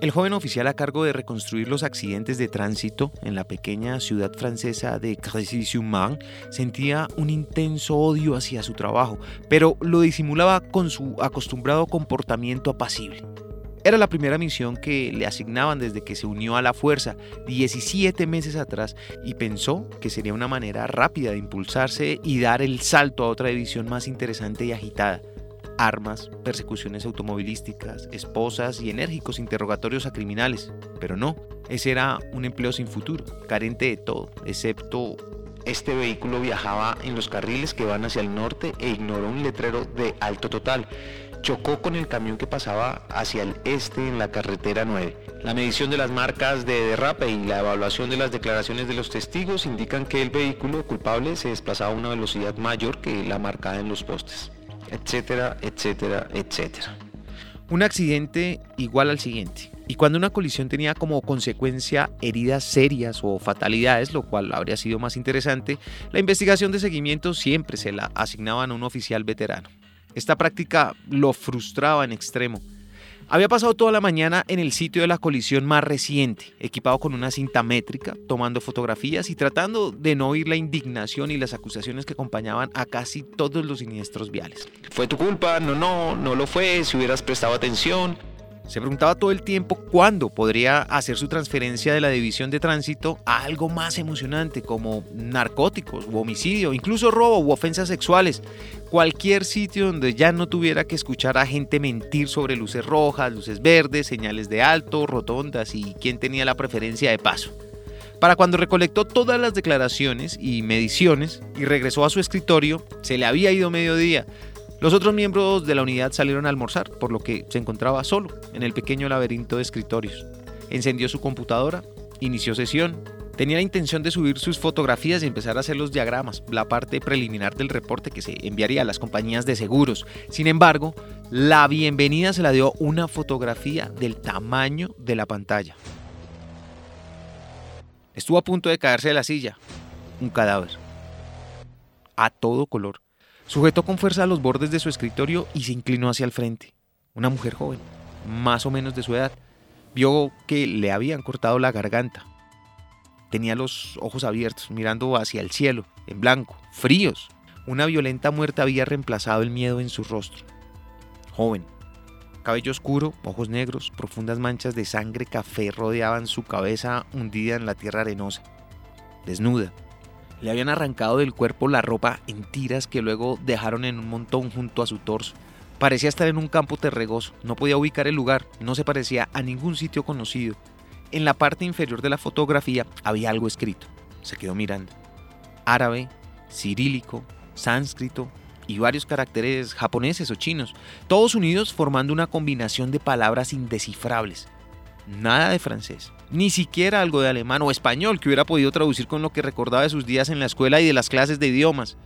El joven oficial a cargo de reconstruir los accidentes de tránsito en la pequeña ciudad francesa de Crécy-sur-Marne sentía un intenso odio hacia su trabajo, pero lo disimulaba con su acostumbrado comportamiento apacible. Era la primera misión que le asignaban desde que se unió a la fuerza 17 meses atrás y pensó que sería una manera rápida de impulsarse y dar el salto a otra división más interesante y agitada. Armas, persecuciones automovilísticas, esposas y enérgicos interrogatorios a criminales. Pero no, ese era un empleo sin futuro, carente de todo, excepto este vehículo viajaba en los carriles que van hacia el norte e ignoró un letrero de alto total chocó con el camión que pasaba hacia el este en la carretera 9. La medición de las marcas de derrape y la evaluación de las declaraciones de los testigos indican que el vehículo culpable se desplazaba a una velocidad mayor que la marcada en los postes, etcétera, etcétera, etcétera. Un accidente igual al siguiente. Y cuando una colisión tenía como consecuencia heridas serias o fatalidades, lo cual habría sido más interesante, la investigación de seguimiento siempre se la asignaban a un oficial veterano. Esta práctica lo frustraba en extremo. Había pasado toda la mañana en el sitio de la colisión más reciente, equipado con una cinta métrica, tomando fotografías y tratando de no oír la indignación y las acusaciones que acompañaban a casi todos los siniestros viales. Fue tu culpa, no, no, no lo fue, si hubieras prestado atención. Se preguntaba todo el tiempo cuándo podría hacer su transferencia de la división de tránsito a algo más emocionante como narcóticos u homicidio, incluso robo u ofensas sexuales. Cualquier sitio donde ya no tuviera que escuchar a gente mentir sobre luces rojas, luces verdes, señales de alto, rotondas y quién tenía la preferencia de paso. Para cuando recolectó todas las declaraciones y mediciones y regresó a su escritorio, se le había ido mediodía. Los otros miembros de la unidad salieron a almorzar, por lo que se encontraba solo en el pequeño laberinto de escritorios. Encendió su computadora, inició sesión, tenía la intención de subir sus fotografías y empezar a hacer los diagramas, la parte preliminar del reporte que se enviaría a las compañías de seguros. Sin embargo, la bienvenida se la dio una fotografía del tamaño de la pantalla. Estuvo a punto de caerse de la silla. Un cadáver. A todo color. Sujetó con fuerza los bordes de su escritorio y se inclinó hacia el frente. Una mujer joven, más o menos de su edad, vio que le habían cortado la garganta. Tenía los ojos abiertos, mirando hacia el cielo, en blanco, fríos. Una violenta muerte había reemplazado el miedo en su rostro. Joven, cabello oscuro, ojos negros, profundas manchas de sangre café rodeaban su cabeza hundida en la tierra arenosa. Desnuda, le habían arrancado del cuerpo la ropa en tiras que luego dejaron en un montón junto a su torso. Parecía estar en un campo terregoso, no podía ubicar el lugar, no se parecía a ningún sitio conocido. En la parte inferior de la fotografía había algo escrito. Se quedó mirando. Árabe, cirílico, sánscrito y varios caracteres japoneses o chinos, todos unidos formando una combinación de palabras indescifrables. Nada de francés, ni siquiera algo de alemán o español que hubiera podido traducir con lo que recordaba de sus días en la escuela y de las clases de idiomas.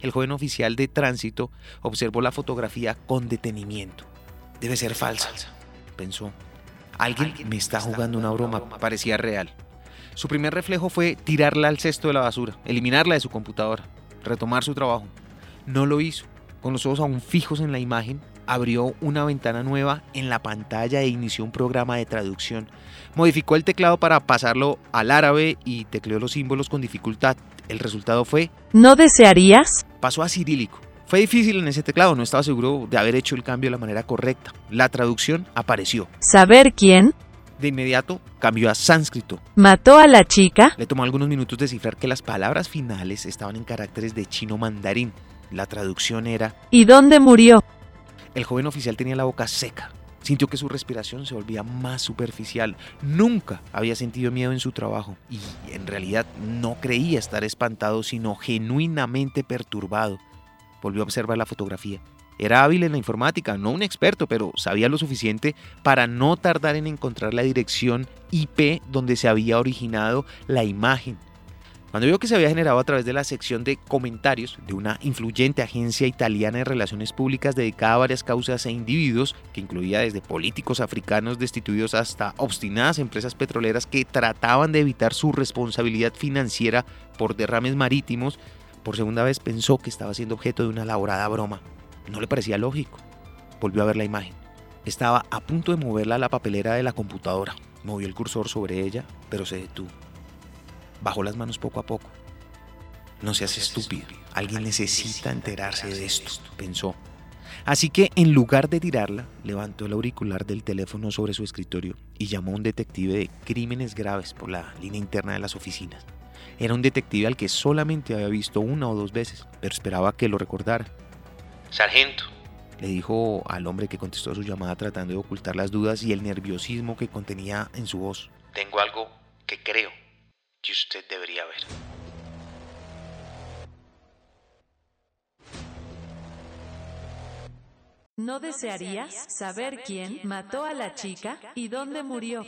El joven oficial de tránsito observó la fotografía con detenimiento. Debe ser falsa, pensó. Alguien me está jugando una broma, parecía real. Su primer reflejo fue tirarla al cesto de la basura, eliminarla de su computadora, retomar su trabajo. No lo hizo. Con los ojos aún fijos en la imagen, abrió una ventana nueva en la pantalla e inició un programa de traducción. Modificó el teclado para pasarlo al árabe y tecleó los símbolos con dificultad. El resultado fue... ¿No desearías? Pasó a cirílico. Fue difícil en ese teclado, no estaba seguro de haber hecho el cambio de la manera correcta. La traducción apareció. ¿Saber quién? De inmediato cambió a sánscrito. ¿Mató a la chica? Le tomó algunos minutos descifrar que las palabras finales estaban en caracteres de chino mandarín. La traducción era... ¿Y dónde murió? El joven oficial tenía la boca seca. Sintió que su respiración se volvía más superficial. Nunca había sentido miedo en su trabajo y en realidad no creía estar espantado, sino genuinamente perturbado. Volvió a observar la fotografía. Era hábil en la informática, no un experto, pero sabía lo suficiente para no tardar en encontrar la dirección IP donde se había originado la imagen cuando vio que se había generado a través de la sección de comentarios de una influyente agencia italiana de relaciones públicas dedicada a varias causas e individuos, que incluía desde políticos africanos destituidos hasta obstinadas empresas petroleras que trataban de evitar su responsabilidad financiera por derrames marítimos, por segunda vez pensó que estaba siendo objeto de una elaborada broma. No le parecía lógico. Volvió a ver la imagen. Estaba a punto de moverla a la papelera de la computadora. Movió el cursor sobre ella, pero se detuvo. Bajó las manos poco a poco. No seas estúpido. Alguien necesita enterarse de esto, pensó. Así que en lugar de tirarla, levantó el auricular del teléfono sobre su escritorio y llamó a un detective de crímenes graves por la línea interna de las oficinas. Era un detective al que solamente había visto una o dos veces, pero esperaba que lo recordara. Sargento, le dijo al hombre que contestó su llamada tratando de ocultar las dudas y el nerviosismo que contenía en su voz. Tengo algo que creo que usted debería ver. ¿No desearías saber quién mató a la chica y dónde murió?